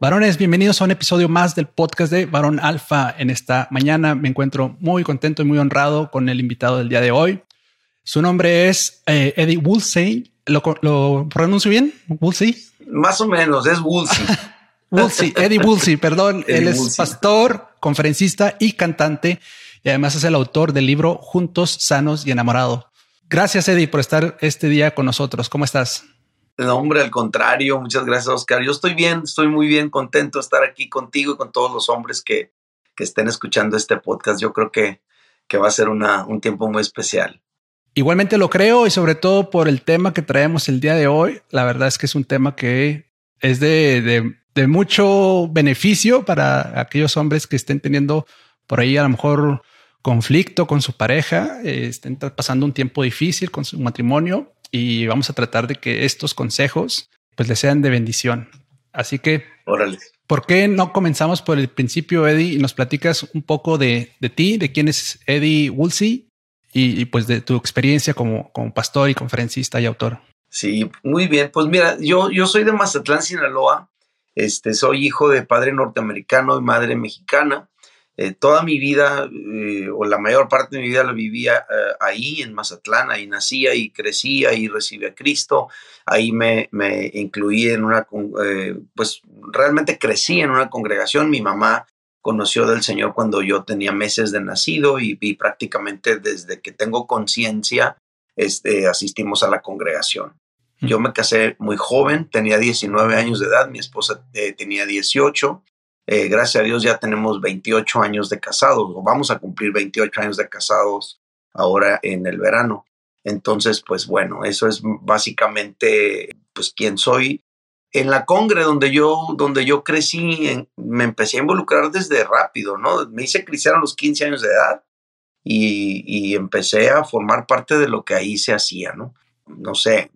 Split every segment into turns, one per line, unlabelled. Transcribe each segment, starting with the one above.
Varones, bienvenidos a un episodio más del podcast de Varón Alfa. En esta mañana me encuentro muy contento y muy honrado con el invitado del día de hoy. Su nombre es eh, Eddie Woolsey. ¿Lo, pronuncio bien? ¿Woolsey?
Más o menos, es Woolsey.
Woolsey, Eddie Woolsey, perdón. Él es pastor, conferencista y cantante. Y además es el autor del libro Juntos, Sanos y Enamorados. Gracias, Eddie, por estar este día con nosotros. ¿Cómo estás?
No, hombre, al contrario, muchas gracias, Oscar. Yo estoy bien, estoy muy bien, contento de estar aquí contigo y con todos los hombres que, que estén escuchando este podcast. Yo creo que, que va a ser una, un tiempo muy especial.
Igualmente lo creo y sobre todo por el tema que traemos el día de hoy. La verdad es que es un tema que es de, de, mucho beneficio para aquellos hombres que estén teniendo por ahí a lo mejor conflicto con su pareja, eh, estén pasando un tiempo difícil con su matrimonio y vamos a tratar de que estos consejos pues les sean de bendición. Así que,
Órale.
¿por qué no comenzamos por el principio, Eddie, y nos platicas un poco de, de ti, de quién es Eddie Woolsey y, pues de tu experiencia como, como pastor y conferencista y autor?
Sí, muy bien. Pues mira, yo, yo soy de Mazatlán, Sinaloa. Este, soy hijo de padre norteamericano y madre mexicana. Eh, toda mi vida, eh, o la mayor parte de mi vida, la vivía eh, ahí, en Mazatlán, ahí nacía y crecí, ahí recibí a Cristo, ahí me, me incluí en una, pues realmente crecí en una congregación, mi mamá conoció del Señor cuando yo tenía meses de nacido y, prácticamente desde que tengo conciencia, este, asistimos a la congregación. Yo me casé muy joven, tenía 19 años de edad, mi esposa tenía 18 eh, gracias a Dios ya tenemos 28 años de casados, o vamos a cumplir 28 años de casados ahora en el verano. Entonces, pues bueno, eso es básicamente pues quién soy. En la congre donde yo, donde yo crecí, me empecé a involucrar desde rápido, ¿no? Me hice cristiano a los 15 años de edad y, y empecé a formar parte de lo que ahí se hacía, ¿no? No sé,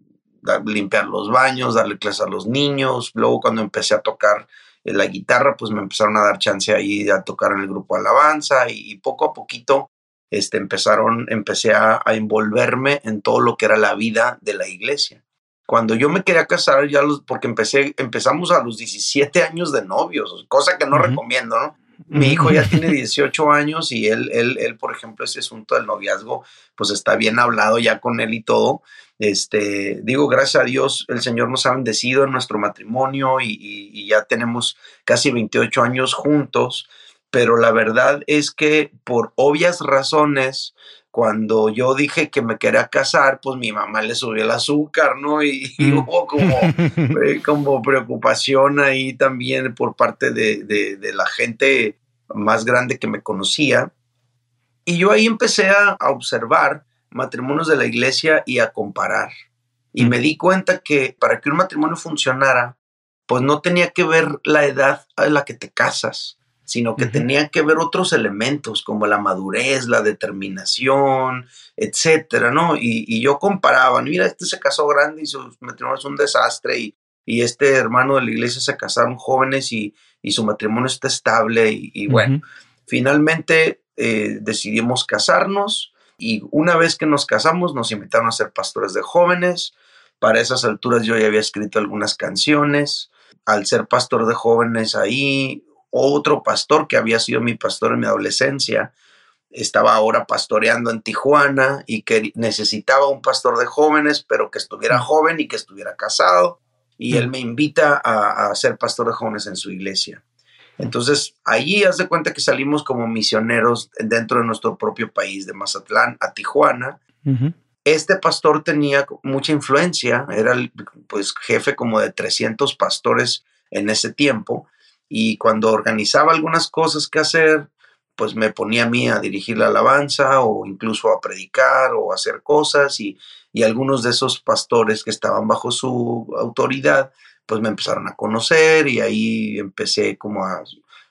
limpiar los baños, darle clases a los niños. Luego cuando empecé a tocar la guitarra, pues me empezaron a dar chance ahí a tocar en el grupo Alabanza y, poco a poquito este, empezaron, empecé a, envolverme en todo lo que era la vida de la iglesia. Cuando yo me quería casar, ya los, porque empecé, empezamos a los 17 años de novios, cosa que no recomiendo, ¿no? Mi hijo ya tiene 18 años y él, él, él, por ejemplo, ese asunto del noviazgo, pues está bien hablado ya con él y todo, este, digo, gracias a Dios, el Señor nos ha bendecido en nuestro matrimonio y, ya tenemos casi 28 años juntos, pero la verdad es que por obvias razones, cuando yo dije que me quería casar, pues mi mamá le subió el azúcar, ¿no? Y, mm. hubo como, eh, como preocupación ahí también por parte de, de, la gente más grande que me conocía. Y yo ahí empecé a observar matrimonios de la iglesia y a comparar. Y mm. me di cuenta que para que un matrimonio funcionara, pues no tenía que ver la edad a la que te casas, sino que tenía que ver otros elementos como la madurez, la determinación, etcétera, ¿no? Y, yo comparaba, mira, este se casó grande y su matrimonio es un desastre, y, y este hermano de la iglesia se casaron jóvenes y, y su matrimonio está estable, y, bueno, finalmente eh, decidimos casarnos y una vez que nos casamos nos invitaron a ser pastores de jóvenes. Para esas alturas yo ya había escrito algunas canciones. Al ser pastor de jóvenes ahí, otro pastor que había sido mi pastor en mi adolescencia, estaba ahora pastoreando en Tijuana y que necesitaba un pastor de jóvenes, pero que estuviera mm. joven y que estuviera casado. Y él mm. me invita a, a ser pastor de jóvenes en su iglesia. Entonces, allí haz de cuenta que salimos como misioneros dentro de nuestro propio país, de Mazatlán a Tijuana. Este pastor tenía mucha influencia, era el pues, jefe como de 300 pastores en ese tiempo, y cuando organizaba algunas cosas que hacer, pues me ponía a mí a dirigir la alabanza o incluso a predicar o a hacer cosas, y, y algunos de esos pastores que estaban bajo su autoridad, pues me empezaron a conocer y ahí empecé como a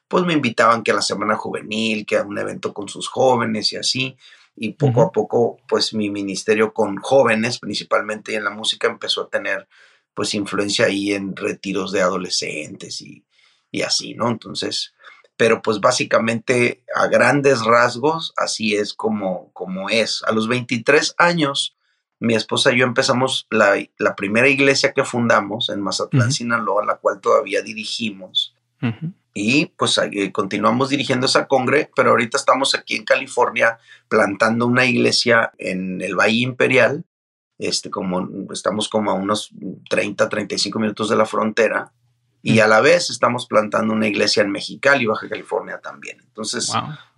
pues me invitaban que a la semana juvenil, que a un evento con sus jóvenes y así. Y poco a poco, pues mi ministerio con jóvenes, principalmente en la música, empezó a tener pues influencia ahí en retiros de adolescentes y, y así, ¿no? Entonces, pero pues básicamente a grandes rasgos así es como, como es. A los 23 años, mi esposa y yo empezamos la, la primera iglesia que fundamos en Mazatlán, Sinaloa, la cual todavía dirigimos. Y pues eh, continuamos dirigiendo esa congre, pero ahorita estamos aquí en California plantando una iglesia en el Valle Imperial. Este, como estamos como a unos 30, 35 minutos de la frontera y a la vez estamos plantando una iglesia en Mexicali, Baja California también. Entonces,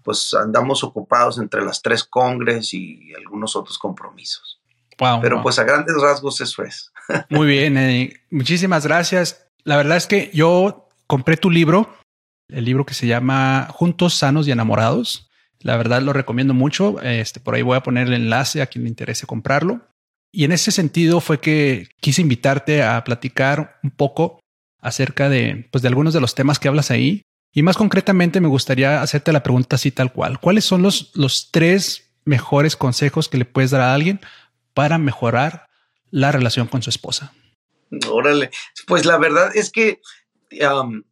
pues andamos ocupados entre las tres congres y algunos otros compromisos. Pero pues a grandes rasgos eso es.
Muy bien, muchísimas gracias. La verdad es que yo compré tu libro, el libro que se llama Juntos, Sanos y Enamorados. La verdad lo recomiendo mucho. Este, por ahí voy a poner el enlace a quien le interese comprarlo. Y en ese sentido fue que quise invitarte a platicar un poco acerca de, pues, de algunos de los temas que hablas ahí. Y más concretamente me gustaría hacerte la pregunta así tal cual. ¿Cuáles son los, los tres mejores consejos que le puedes dar a alguien para mejorar la relación con su esposa?
Órale, pues la verdad es que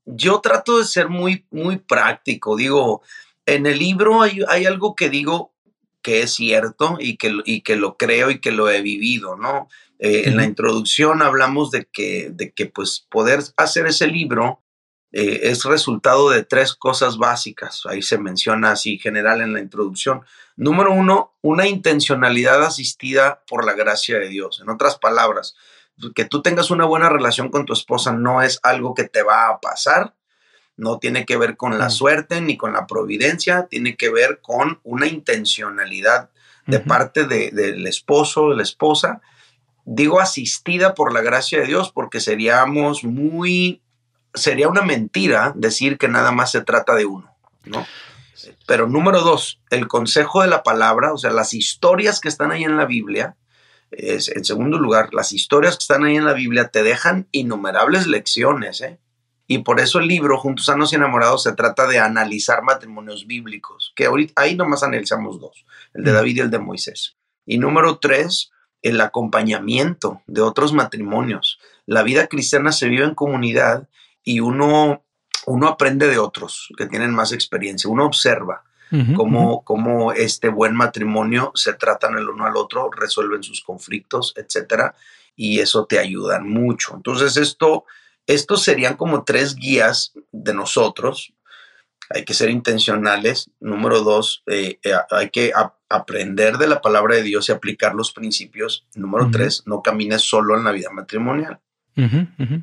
yo trato de ser muy, muy práctico. Digo, en el libro hay, hay algo que digo que es cierto y que, y que lo creo y que lo he vivido, ¿no? Eh, en la introducción hablamos de que, de que pues poder hacer ese libro eh, es resultado de tres cosas básicas. Ahí se menciona así general en la introducción. Número uno, una intencionalidad asistida por la gracia de Dios. En otras palabras, que tú tengas una buena relación con tu esposa no es algo que te va a pasar, no tiene que ver con la suerte ni con la providencia, tiene que ver con una intencionalidad de parte del esposo, de la esposa, digo asistida por la gracia de Dios porque seríamos muy, sería una mentira decir que nada más se trata de uno, ¿no? Pero número dos, el consejo de la palabra, o sea, las historias que están ahí en la Biblia, es, en segundo lugar, las historias que están ahí en la Biblia te dejan innumerables lecciones, ¿eh? Y por eso el libro, Juntos Sanos y Enamorados, se trata de analizar matrimonios bíblicos, que ahorita ahí nomás analizamos dos, el de David y el de Moisés. Y número tres, el acompañamiento de otros matrimonios. La vida cristiana se vive en comunidad y uno, uno aprende de otros que tienen más experiencia, uno observa. cómo, este buen matrimonio se tratan el uno al otro, resuelven sus conflictos, etcétera, y eso te ayuda mucho. Entonces, esto, estos serían como tres guías de nosotros hay que ser intencionales. Número dos, eh, eh, hay que aprender de la palabra de Dios y aplicar los principios. Número tres, no camines solo en la vida matrimonial.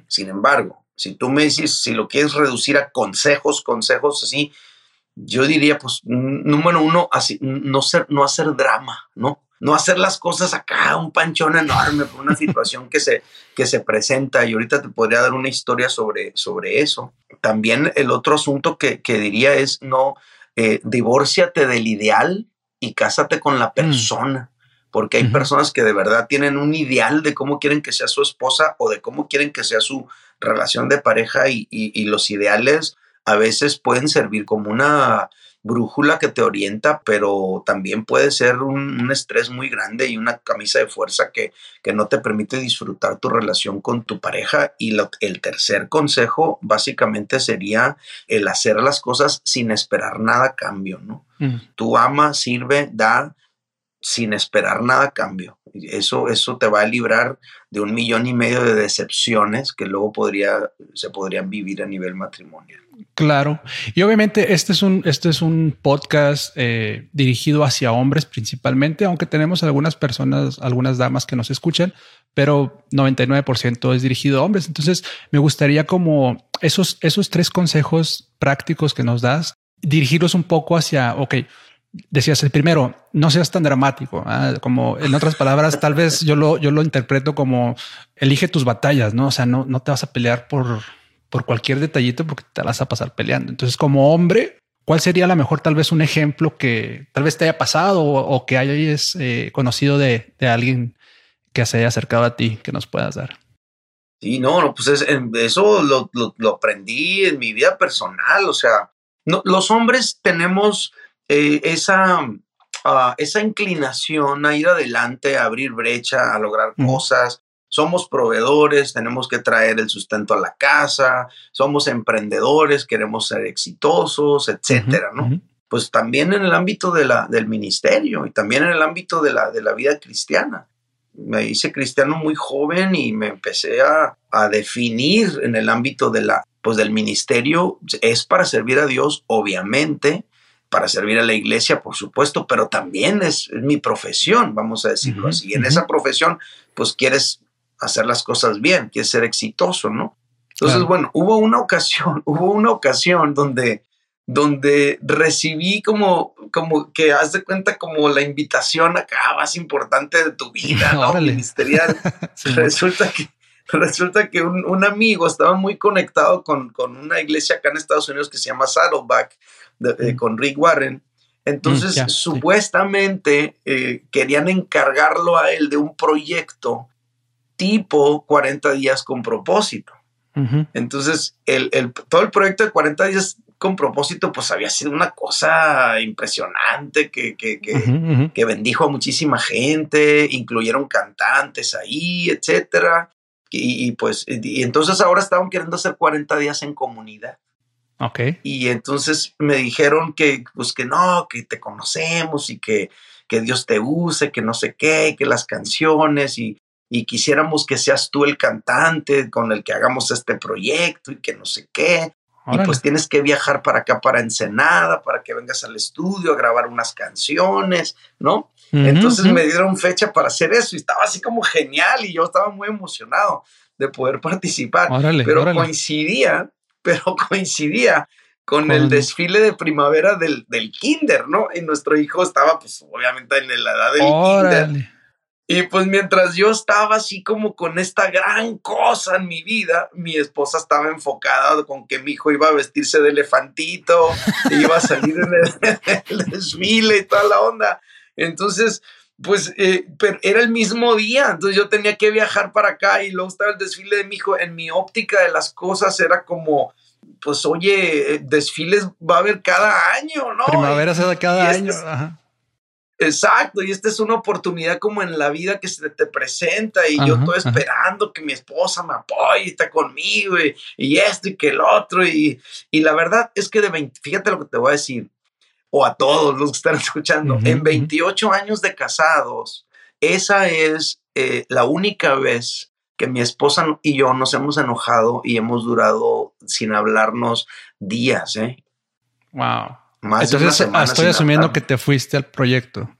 Sin embargo, si tú me dices, si lo quieres reducir a consejos, consejos así, yo diría, pues, número uno, así, no, ser, no hacer drama, ¿no? No hacer las cosas acá, un panchón enorme por una situación que se, que se presenta y ahorita te podría dar una historia sobre, sobre eso. También el otro asunto que, diría es no, eh, divórciate del ideal y cásate con la mm. persona. Porque hay personas que de verdad tienen un ideal de cómo quieren que sea su esposa o de cómo quieren que sea su relación de pareja y, y los ideales a veces pueden servir como una brújula que te orienta, pero también puede ser un, estrés muy grande y una camisa de fuerza que, que, no te permite disfrutar tu relación con tu pareja. Y el tercer consejo básicamente sería el hacer las cosas sin esperar nada a cambio, ¿no? Tú ama, sirve, da sin esperar nada a cambio. Eso, eso te va a librar de un millón y medio de decepciones que luego podría, se podrían vivir a nivel matrimonial.
Claro. Y obviamente este es un, este es un podcast eh, dirigido hacia hombres principalmente, aunque tenemos algunas personas, algunas damas que nos escuchan, pero 99% es dirigido a hombres. Entonces me gustaría como esos, esos tres consejos prácticos que nos das, dirigirlos un poco hacia, ok, decías el primero, no seas tan dramático, como en otras palabras, tal vez yo lo, yo lo interpreto como elige tus batallas, ¿no? O sea, no, no te vas a pelear por, por cualquier detallito porque te vas a pasar peleando. Entonces, como hombre, ¿cuál sería a lo mejor tal vez un ejemplo que tal vez te haya pasado o, que hayas eh, conocido de, alguien que se haya acercado a ti que nos puedas dar?
Sí, no, no pues eso lo, lo, aprendí en mi vida personal, o sea, los hombres tenemos eh, esa, ah, esa inclinación a ir adelante, a abrir brecha, a lograr cosas. Somos proveedores, tenemos que traer el sustento a la casa, somos emprendedores, queremos ser exitosos, etcétera, ¿no? Pues también en el ámbito de la, del ministerio y también en el ámbito de la, de la vida cristiana me hice cristiano muy joven y me empecé a, a, definir en el ámbito de la, pues del ministerio. Es para servir a Dios, obviamente, para servir a la iglesia, por supuesto, pero también es, mi profesión, vamos a decirlo así. Y en esa profesión, pues quieres hacer las cosas bien, quieres ser exitoso, ¿no? Entonces, bueno, hubo una ocasión, hubo una ocasión donde donde recibí como, como que haz de cuenta como la invitación acá más importante de tu vida, ¿no? Ministerial. resulta que, resulta que un, amigo estaba muy conectado con, con, una iglesia acá en Estados Unidos que se llama Saddleback, mm. con Rick Warren. Entonces, mm, supuestamente eh, querían encargarlo a él de un proyecto tipo 40 días con propósito. Entonces, el, el, todo el proyecto de 40 días con propósito, pues había sido una cosa impresionante que, que, que, bendijo a muchísima gente, incluyeron cantantes ahí, etcétera. Y, pues, y entonces ahora estaban queriendo hacer 40 días en comunidad.
Ok.
Y entonces me dijeron que, pues que no, que te conocemos y que, que Dios te use, que no sé qué, que las canciones y, y quisiéramos que seas tú el cantante con el que hagamos este proyecto y que no sé qué. Y pues tienes que viajar para acá, para Ensenada, para que vengas al estudio a grabar unas canciones, ¿no? Entonces me dieron fecha para hacer eso y estaba así como genial y yo estaba muy emocionado de poder participar. pero coincidía, pero coincidía con el desfile de primavera del, del, kinder, ¿no? Y nuestro hijo estaba pues obviamente en la edad del kinder. Y pues mientras yo estaba así como con esta gran cosa en mi vida, mi esposa estaba enfocada con que mi hijo iba a vestirse de elefantito, iba a salir en el, desfile y toda la onda. Entonces, pues eh, pero era el mismo día, entonces yo tenía que viajar para acá y luego estaba el desfile de mi hijo. En mi óptica de las cosas era como, pues oye, eh, desfiles va a haber cada año, ¿no?
Primavera se da cada año. Ajá
Exacto, y esta es una oportunidad como en la vida que se te presenta y yo estoy esperando que mi esposa me apoye, y está conmigo y, esto y que el otro y, y, la verdad es que de 20, fíjate lo que te voy a decir, o a todos los que están escuchando, en 28 años de casados, esa es eh, la única vez que mi esposa y yo nos hemos enojado y hemos durado sin hablarnos días, ¿eh?
Wow. Entonces estoy asumiendo que te fuiste al proyecto.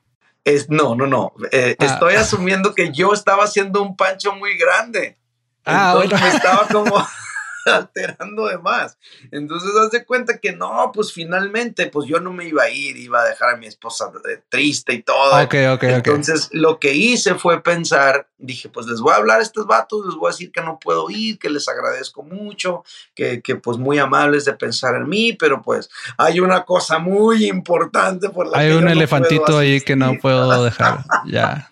Es, no, no, no. Eh, ah. Estoy asumiendo que yo estaba haciendo un pancho muy grande. Ah, Entonces estaba como alterando de más. Entonces, haz de cuenta que no, pues finalmente, pues yo no me iba a ir, iba a dejar a mi esposa triste y todo.
Ok, ok,
Entonces, lo que hice fue pensar, dije, pues les voy a hablar a estos vatos, les voy a decir que no puedo ir, que les agradezco mucho, que, que pues muy amables de pensar en mí, pero pues hay una cosa muy importante por la
Hay un elefantito ahí que no puedo dejar. ya.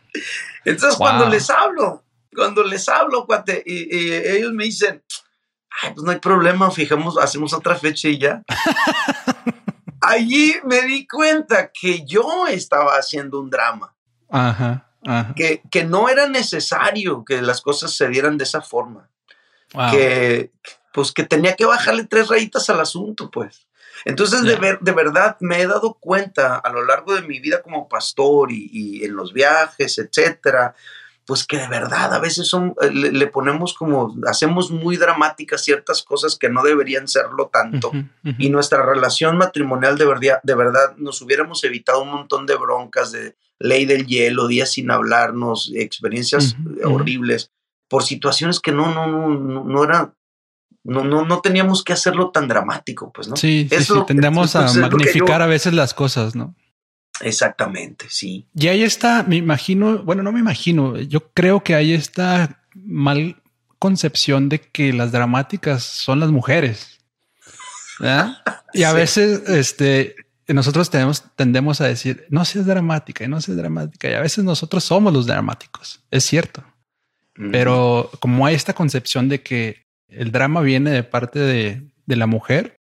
Entonces, cuando les hablo, cuando les hablo, cuate, y ellos me dicen, pues no hay problema, fijamos, hacemos otra fecha y ya. Allí me di cuenta que yo estaba haciendo un drama.
Ajá,
Que, que no era necesario que las cosas se dieran de esa forma. Que, pues que tenía que bajarle tres rayitas al asunto, pues. Entonces, de, ver, de verdad, me he dado cuenta a lo largo de mi vida como pastor y, y en los viajes, etcétera, pues que de verdad a veces son, eh, le, ponemos como, hacemos muy dramáticas ciertas cosas que no deberían serlo tanto. Y nuestra relación matrimonial de verdad, de verdad nos hubiéramos evitado un montón de broncas de ley del hielo, días sin hablarnos, experiencias horribles, por situaciones que no, no, no, no, no eran, no, no, no teníamos que hacerlo tan dramático, pues, ¿no?
Sí, sí, tendemos a magnificar a veces las cosas, ¿no?
Exactamente, sí.
Y ahí está, me imagino, bueno, no me imagino, yo creo que ahí está mal concepción de que las dramáticas son las mujeres. Y a veces, este, nosotros tenemos, tendemos a decir, no seas dramática y no seas dramática. Y a veces nosotros somos los dramáticos, es cierto. Pero como hay esta concepción de que el drama viene de parte de, de la mujer,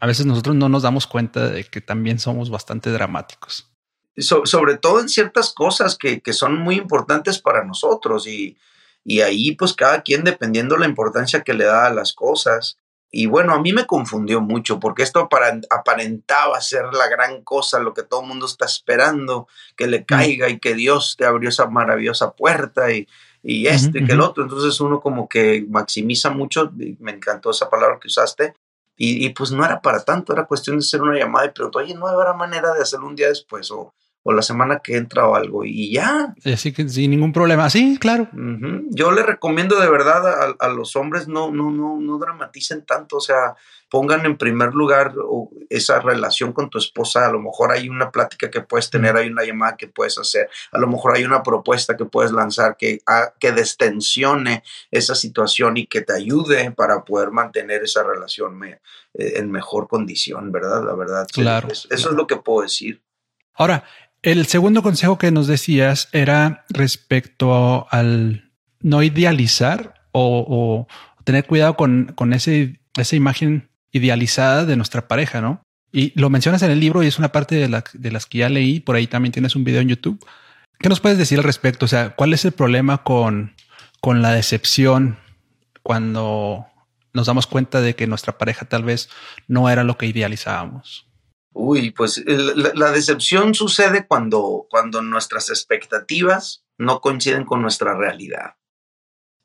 a veces nosotros no nos damos cuenta de que también somos bastante dramáticos.
Sobre todo en ciertas cosas que, que, son muy importantes para nosotros y, y ahí pues cada quien dependiendo la importancia que le da a las cosas. Y bueno, a mí me confundió mucho porque esto aparentaba ser la gran cosa, lo que todo el mundo está esperando, que le caiga y que Dios te abrió esa maravillosa puerta y, y este, y que el otro. Entonces uno como que maximiza mucho, me encantó esa palabra que usaste, y, pues no era para tanto, era cuestión de hacer una llamada y preguntar, oye, ¿no habrá manera de hacerlo un día después o, o la semana que entra o algo? Y ya.
Así que sin ningún problema, sí, claro.
Yo le recomiendo de verdad a, a, los hombres no, no, no, no dramaticen tanto, o sea, pongan en primer lugar esa relación con tu esposa. A lo mejor hay una plática que puedes tener, hay una llamada que puedes hacer, a lo mejor hay una propuesta que puedes lanzar que, que destensione esa situación y que te ayude para poder mantener esa relación eh, en mejor condición, ¿verdad? La verdad.
Claro.
eso es lo que puedo decir.
Ahora, el segundo consejo que nos decías era respecto al no idealizar o, tener cuidado con, con ese, esa imagen idealizada de nuestra pareja, ¿no? Y lo mencionas en el libro y es una parte de, las que ya leí. Por ahí también tienes un video en YouTube. ¿Qué nos puedes decir al respecto? O sea, ¿cuál es el problema con, con la decepción cuando nos damos cuenta de que nuestra pareja tal vez no era lo que idealizábamos?
Uy, pues la, la, decepción sucede cuando, cuando nuestras expectativas no coinciden con nuestra realidad.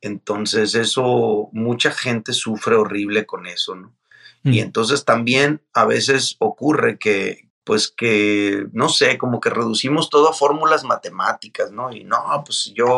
Entonces eso, mucha gente sufre horrible con eso, ¿no? Y mm. entonces también a veces ocurre que, pues que, no sé, como que reducimos todo a fórmulas matemáticas, ¿no? Y no, pues yo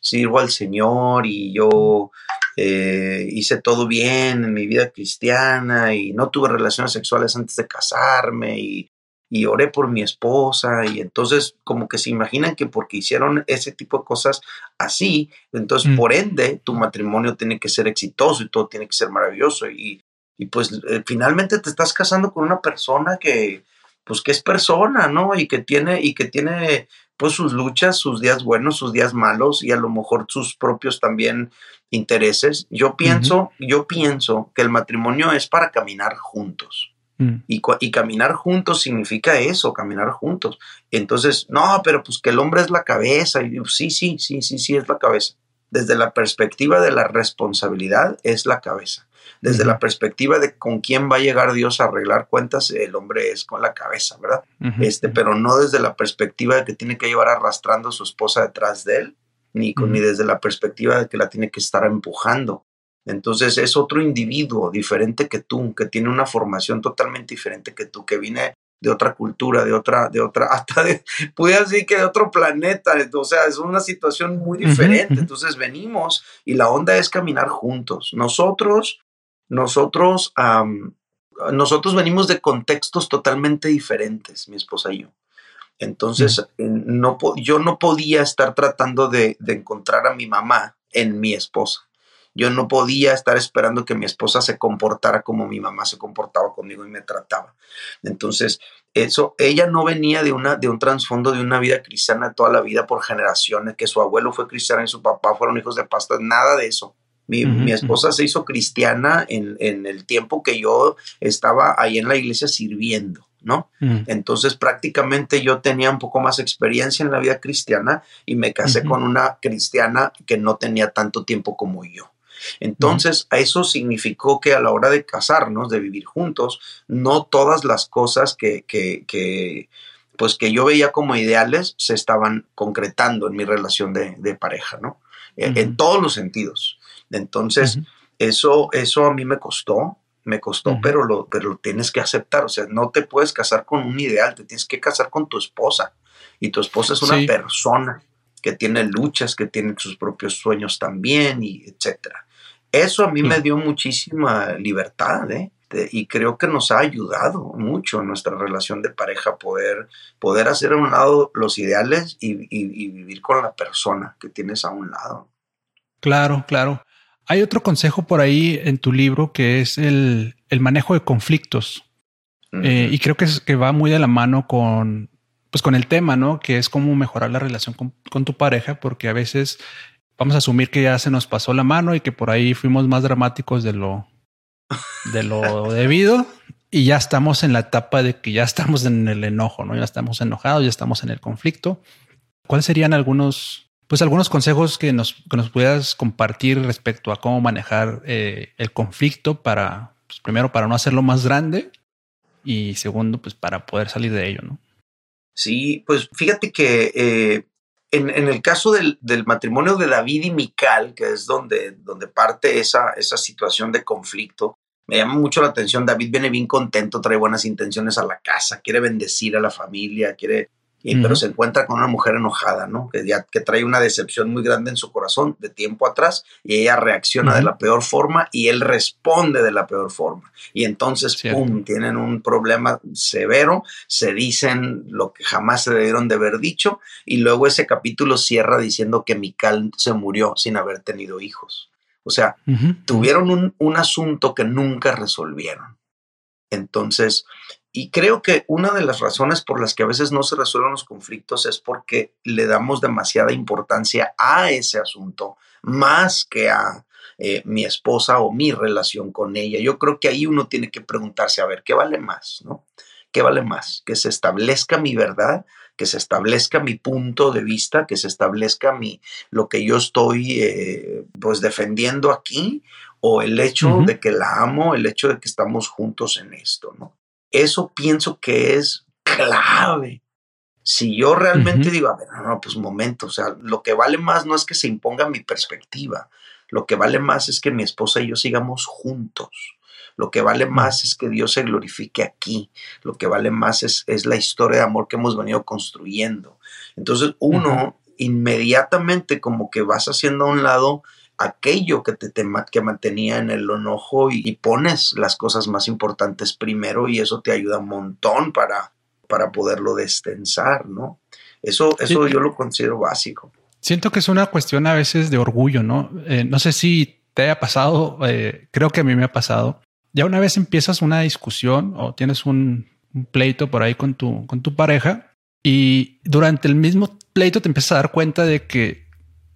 sirvo al Señor y yo eh, hice todo bien en mi vida cristiana y no tuve relaciones sexuales antes de casarme y, y oré por mi esposa y entonces como que se imaginan que porque hicieron ese tipo de cosas así, entonces mm. por ende tu matrimonio tiene que ser exitoso y todo tiene que ser maravilloso y y pues eh, finalmente te estás casando con una persona que, pues que es persona, ¿no? Y que tiene, y que tiene pues sus luchas, sus días buenos, sus días malos y a lo mejor sus propios también intereses. Yo pienso, yo pienso que el matrimonio es para caminar juntos. Mm. Y, y, caminar juntos significa eso, caminar juntos. Entonces, no, pero pues que el hombre es la cabeza. Y sí, sí, sí, sí, sí, es la cabeza. Desde la perspectiva de la responsabilidad, es la cabeza. Desde la perspectiva de con quién va a llegar Dios a arreglar cuentas, el hombre es con la cabeza, ¿verdad? este, pero no desde la perspectiva de que tiene que llevar arrastrando a su esposa detrás de él, ni, con, ni desde la perspectiva de que la tiene que estar empujando. Entonces es otro individuo diferente que tú, que tiene una formación totalmente diferente que tú, que viene de otra cultura, de otra, de otra, hasta de, pude decir que de otro planeta, o sea, es una situación muy diferente. Entonces venimos y la onda es caminar juntos. Nosotros nosotros, nosotros venimos de contextos totalmente diferentes, mi esposa y yo. Entonces, no, yo no podía estar tratando de, encontrar a mi mamá en mi esposa. Yo no podía estar esperando que mi esposa se comportara como mi mamá se comportaba conmigo y me trataba. Entonces, eso, ella no venía de, una, de un trasfondo de una vida cristiana toda la vida por generaciones, que su abuelo fue cristiano y su papá fueron hijos de pastores, nada de eso. Mi, esposa se hizo cristiana en, el tiempo que yo estaba ahí en la iglesia sirviendo, ¿no? Mm. Entonces prácticamente yo tenía un poco más experiencia en la vida cristiana y me casé con una cristiana que no tenía tanto tiempo como yo. Entonces, eso significó que a la hora de casarnos, de vivir juntos, no todas las cosas que, que, pues que yo veía como ideales se estaban concretando en mi relación de, pareja, ¿no? En todos los sentidos. Entonces, eso, eso a mí me costó, me costó, pero, lo, pero lo tienes que aceptar. O sea, no te puedes casar con un ideal, te tienes que casar con tu esposa. Y tu esposa es una persona que tiene luchas, que tiene sus propios sueños también, y etcétera. Eso a mí me dio muchísima libertad, ¿eh? y creo que nos ha ayudado mucho en nuestra relación de pareja poder, poder hacer a un lado los ideales y, y vivir con la persona que tienes a un lado.
Claro, claro. Hay otro consejo por ahí en tu libro que es el, manejo de conflictos. Eh, y creo que, es, que va muy de la mano con, pues con el tema, ¿no? Que es cómo mejorar la relación con, tu pareja, porque a veces vamos a asumir que ya se nos pasó la mano y que por ahí fuimos más dramáticos de lo, de lo debido. y ya estamos en la etapa de que ya estamos en el enojo, ¿no? Ya estamos enojados, ya estamos en el conflicto. ¿Cuáles serían algunos, pues algunos consejos que nos, que nos puedas compartir respecto a cómo manejar eh, el conflicto para, pues primero, para no hacerlo más grande y segundo, pues para poder salir de ello, ¿no?
Sí, pues fíjate que eh, en, el caso del, matrimonio de David y Mical, que es donde, donde parte esa, esa situación de conflicto, me llama mucho la atención. David viene bien contento, trae buenas intenciones a la casa, quiere bendecir a la familia, quiere pero se encuentra con una mujer enojada, ¿no? Que ya que trae una decepción muy grande en su corazón de tiempo atrás y ella reacciona de la peor forma y él responde de la peor forma. Y entonces, pum, tienen un problema severo, se dicen lo que jamás se debieron de haber dicho y luego ese capítulo cierra diciendo que Mical se murió sin haber tenido hijos. O sea, tuvieron un, un asunto que nunca resolvieron. Entonces, y creo que una de las razones por las que a veces no se resuelven los conflictos es porque le damos demasiada importancia a ese asunto más que a eh, mi esposa o mi relación con ella. Yo creo que ahí uno tiene que preguntarse, a ver, ¿qué vale más? ¿No? ¿Qué vale más? Que se establezca mi verdad, que se establezca mi punto de vista, que se establezca mi, lo que yo estoy eh, pues defendiendo aquí, o el hecho de que la amo, el hecho de que estamos juntos en esto, ¿no? Eso pienso que es clave. Si yo realmente digo, a ver, no, no, pues momento, o sea, lo que vale más no es que se imponga mi perspectiva, lo que vale más es que mi esposa y yo sigamos juntos. Lo que vale más es que Dios se glorifique aquí. Lo que vale más es, es la historia de amor que hemos venido construyendo. Entonces uno inmediatamente como que vas haciendo a un lado aquello que te, que mantenía en el enojo y, pones las cosas más importantes primero y eso te ayuda un montón para, para poderlo destensar, ¿no? Eso, eso yo lo considero básico.
Siento que es una cuestión a veces de orgullo, ¿no? Eh, no sé si te haya pasado, eh, creo que a mí me ha pasado. Ya una vez empiezas una discusión o tienes un, pleito por ahí con tu, con tu pareja y durante el mismo pleito te empiezas a dar cuenta de que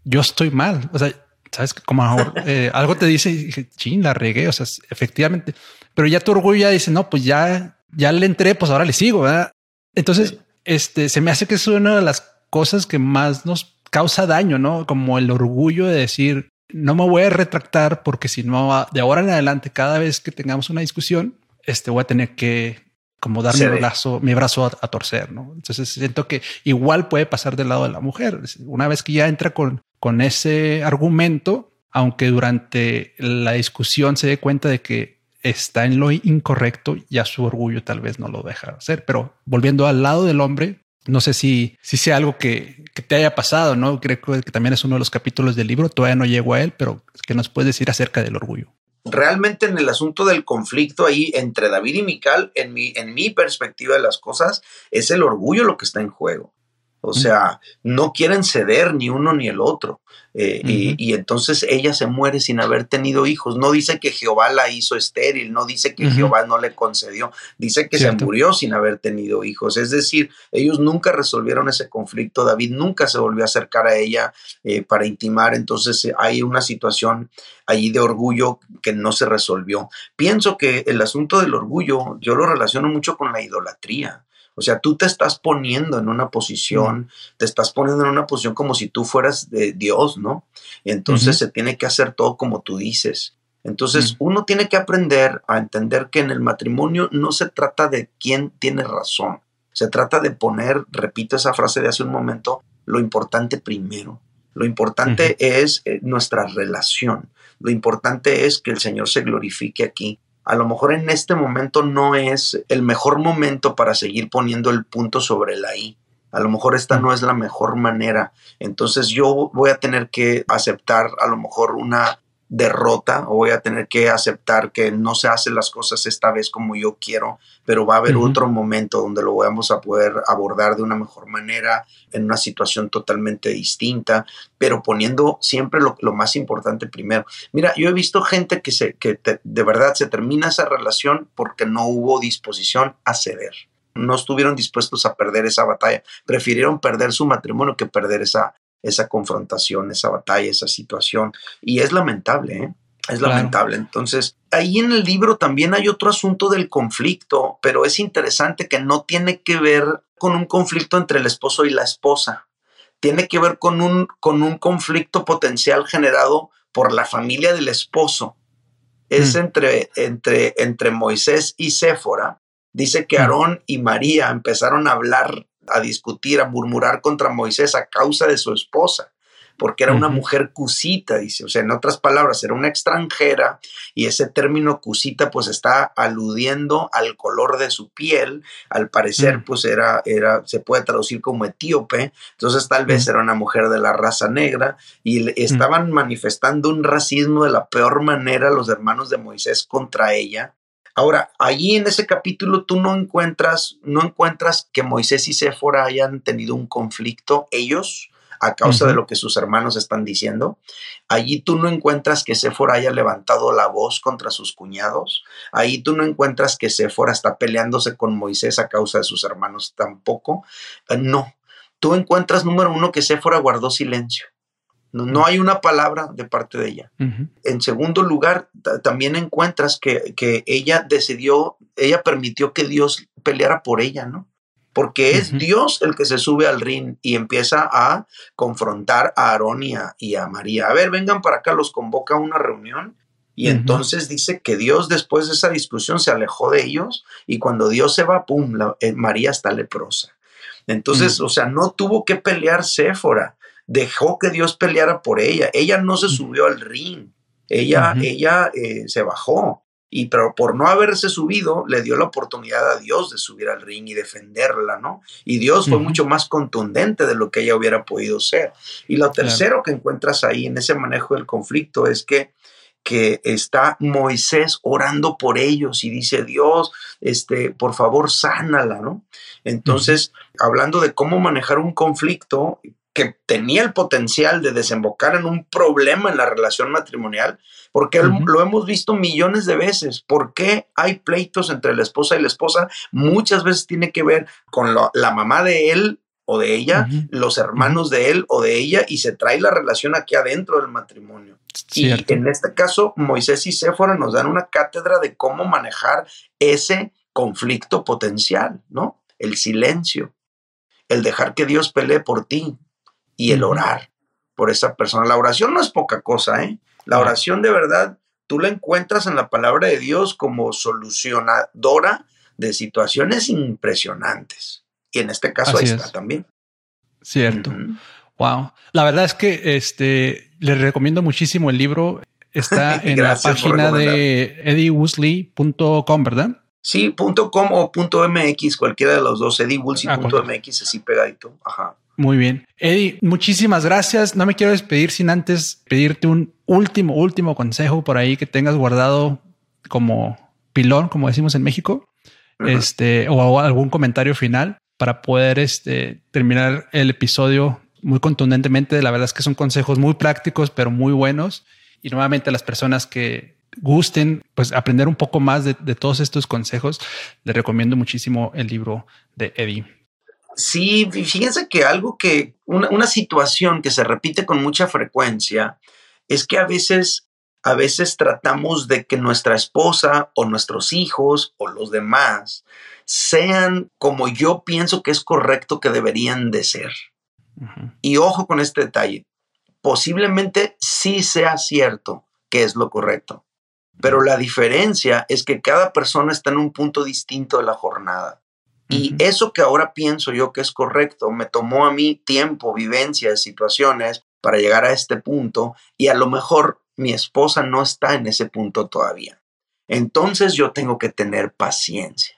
yo estoy mal. O sea, sabes que como eh, algo te dice, y dije, ching, la regué. O sea, efectivamente, pero ya tu orgullo ya dice, no, pues ya, ya le entré, pues ahora le sigo. ¿verdad? Entonces, este se me hace que es una de las cosas que más nos causa daño, no como el orgullo de decir, no me voy a retractar porque si no, de ahora en adelante, cada vez que tengamos una discusión, este voy a tener que como dar mi brazo, mi brazo a, torcer, ¿no? Entonces siento que igual puede pasar del lado de la mujer. Una vez que ya entra con, con ese argumento, aunque durante la discusión se dé cuenta de que está en lo incorrecto, ya su orgullo tal vez no lo deja hacer. Pero volviendo al lado del hombre, no sé si, si sea algo que, que, te haya pasado, ¿no? Creo que también es uno de los capítulos del libro, todavía no llego a él, pero ¿qué nos puedes decir acerca del orgullo?
Realmente en el asunto del conflicto ahí entre David y Mical, en mi, en mi perspectiva de las cosas, es el orgullo lo que está en juego. O sea, no quieren ceder ni uno ni el otro. Eh, y, entonces ella se muere sin haber tenido hijos. No dice que Jehová la hizo estéril, no dice que Jehová no le concedió, dice que se murió sin haber tenido hijos. Es decir, ellos nunca resolvieron ese conflicto, David nunca se volvió a acercar a ella eh, para intimar, entonces eh, hay una situación allí de orgullo que no se resolvió. Pienso que el asunto del orgullo yo lo relaciono mucho con la idolatría. O sea, tú te estás poniendo en una posición, te estás poniendo en una posición como si tú fueras de Dios, ¿no? Entonces se tiene que hacer todo como tú dices. Entonces, uno tiene que aprender a entender que en el matrimonio no se trata de quién tiene razón. Se trata de poner, repito esa frase de hace un momento, lo importante primero. Lo importante es eh, nuestra relación. Lo importante es que el Señor se glorifique aquí a lo mejor en este momento no es el mejor momento para seguir poniendo el punto sobre la I. A lo mejor esta no es la mejor manera. Entonces yo voy a tener que aceptar a lo mejor una derrota o voy a tener que aceptar que no se hacen las cosas esta vez como yo quiero, pero va a haber otro momento donde lo vamos a poder abordar de una mejor manera, en una situación totalmente distinta, pero poniendo siempre lo, más importante primero. Mira, yo he visto gente que, se, que de verdad se termina esa relación porque no hubo disposición a ceder. No estuvieron dispuestos a perder esa batalla. Prefirieron perder su matrimonio que perder esa, esa confrontación, esa batalla, esa situación. Y es lamentable, ¿eh? Es lamentable. Entonces, ahí en el libro también hay otro asunto del conflicto, pero es interesante que no tiene que ver con un conflicto entre el esposo y la esposa. Tiene que ver con un, con un conflicto potencial generado por la familia del esposo. Es mm. entre, entre, entre Moisés y Séfora. Dice que mm. Aarón y María empezaron a hablar, a discutir, a murmurar contra Moisés a causa de su esposa porque era una mujer cusita, dice, o sea, en otras palabras, era una extranjera y ese término cusita pues está aludiendo al color de su piel, al parecer mm. pues era, era, se puede traducir como etíope, entonces tal vez mm. era una mujer de la raza negra y mm. estaban manifestando un racismo de la peor manera los hermanos de Moisés contra ella. Ahora, allí en ese capítulo tú no encuentras, no encuentras que Moisés y Séfora hayan tenido un conflicto ellos, a causa de lo que sus hermanos están diciendo. Allí tú no encuentras que Séfora haya levantado la voz contra sus cuñados. Ahí tú no encuentras que Séfora está peleándose con Moisés a causa de sus hermanos tampoco. Eh, no. Tú encuentras, número uno, que Séfora guardó silencio. No, hay una palabra de parte de ella. En segundo lugar, también encuentras que, que, ella decidió, ella permitió que Dios peleara por ella, ¿no? porque es Dios el que se sube al ring y empieza a confrontar a Aarón y a, María. A ver, vengan para acá, los convoca a una reunión. Y entonces dice que Dios después de esa discusión se alejó de ellos y cuando Dios se va, ¡pum!, eh, María está leprosa. Entonces, o sea, no tuvo que pelear Séfora, dejó que Dios peleara por ella. Ella no se subió al ring, ella, ella eh, se bajó y pero por no haberse subido, le dio la oportunidad a Dios de subir al ring y defenderla, ¿no? Y Dios fue mucho más contundente de lo que ella hubiera podido ser. Y lo tercero que encuentras ahí en ese manejo del conflicto es que que está Moisés orando por ellos y dice, Dios, este, por favor, sánala, ¿no? Entonces, hablando de cómo manejar un conflicto que tenía el potencial de desembocar en un problema en la relación matrimonial, porque lo hemos visto millones de veces. ¿Por qué hay pleitos entre la esposa y la esposa? Muchas veces tiene que ver con la mamá de él o de ella, los hermanos de él o de ella, y se trae la relación aquí adentro del matrimonio. Y en este caso, Moisés y Séfora nos dan una cátedra de cómo manejar ese conflicto potencial, ¿no? El silencio, el dejar que Dios pelee por ti y el orar por esa persona. La oración no es poca cosa, ¿eh? La oración de verdad, tú la encuentras en la palabra de Dios como solucionadora de situaciones impresionantes. Y en este caso ahí está también.
Cierto. Wow. La verdad es que este les recomiendo muchísimo el libro. Está en la página de eddiewoolsey.com, ¿verdad?
Sí, punto .com o punto .mx, cualquiera de los dos, eddiewoolsey.mx, así pegadito. Ajá.
Muy bien. Eddie, muchísimas gracias. No me quiero despedir sin antes pedirte un último, último consejo por ahí que tengas guardado como pilón, como decimos en México, este, o algún comentario final para poder este, terminar el episodio muy contundentemente. La verdad es que son consejos muy prácticos, pero muy buenos. Y nuevamente las personas que gusten pues aprender un poco más de, de todos estos consejos, les recomiendo muchísimo el libro de Eddie.
Sí, fíjense que algo que, una, situación que se repite con mucha frecuencia es que a veces, a veces tratamos de que nuestra esposa o nuestros hijos o los demás sean como yo pienso que es correcto que deberían de ser. Y ojo con este detalle, posiblemente sí sea cierto que es lo correcto, pero la diferencia es que cada persona está en un punto distinto de la jornada. Y eso que ahora pienso yo que es correcto, me tomó a mí tiempo, vivencias, situaciones para llegar a este punto y a lo mejor mi esposa no está en ese punto todavía. Entonces yo tengo que tener paciencia.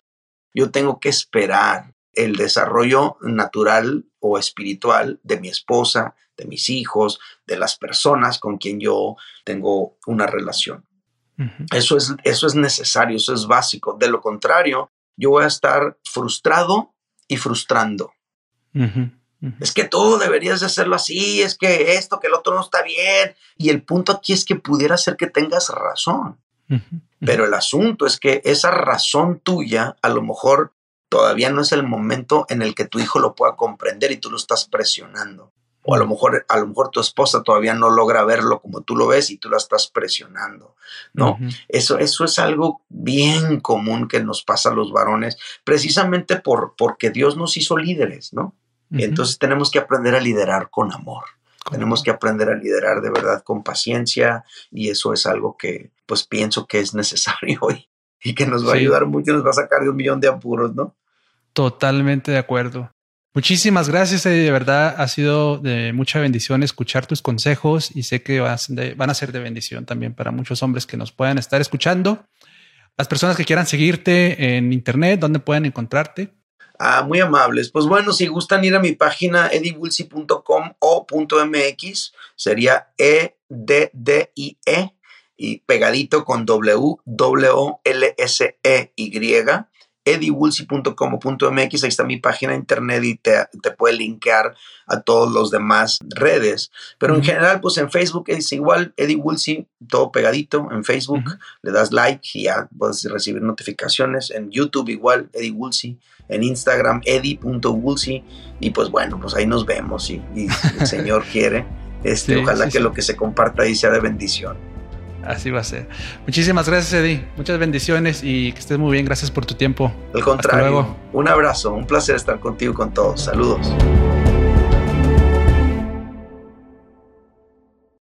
Yo tengo que esperar el desarrollo natural o espiritual de mi esposa, de mis hijos, de las personas con quien yo tengo una relación. Eso es, eso es necesario, eso es básico. De lo contrario, yo voy a estar frustrado y frustrando. Es que tú deberías de hacerlo así, es que esto, que el otro no está bien. Y el punto aquí es que pudiera ser que tengas razón. Pero el asunto es que esa razón tuya a lo mejor todavía no es el momento en el que tu hijo lo pueda comprender y tú lo estás presionando. O a lo mejor, a lo mejor tu esposa todavía no logra verlo como tú lo ves y tú la estás presionando, ¿no? eso, eso es algo bien común que nos pasa a los varones, precisamente por, porque Dios nos hizo líderes, ¿no? Entonces tenemos que aprender a liderar con amor. Tenemos que aprender a liderar de verdad con paciencia y eso es algo que pues pienso que es necesario y, y que nos va a ayudar mucho, nos va a sacar de un millón de apuros, ¿no?
Totalmente de acuerdo. Muchísimas gracias. De verdad ha sido de mucha bendición escuchar tus consejos y sé que van a ser de bendición también para muchos hombres que nos puedan estar escuchando. Las personas que quieran seguirte en internet, ¿dónde pueden encontrarte?
Ah, muy amables. Pues bueno, si gustan ir a mi página ediwulsi.com o .mx, sería E D D I E y pegadito con W W L S E Y ediwulsi.com.mx, ahí está mi página de internet y te, puede linkear a todos los demás redes. Pero en general, pues en Facebook es igual, Eddie todo pegadito en Facebook, le das like y ya puedes recibir notificaciones. En YouTube igual, Eddie en Instagram, eddie.woolsey, y pues bueno, pues ahí nos vemos y, el Señor quiere. Este, ojalá que lo que se comparta ahí sea de bendición.
Así va a ser. Muchísimas gracias, Eddie. Muchas bendiciones y que estés muy bien. Gracias por tu tiempo.
Al contrario. Un abrazo. Un placer estar contigo con todos. Saludos.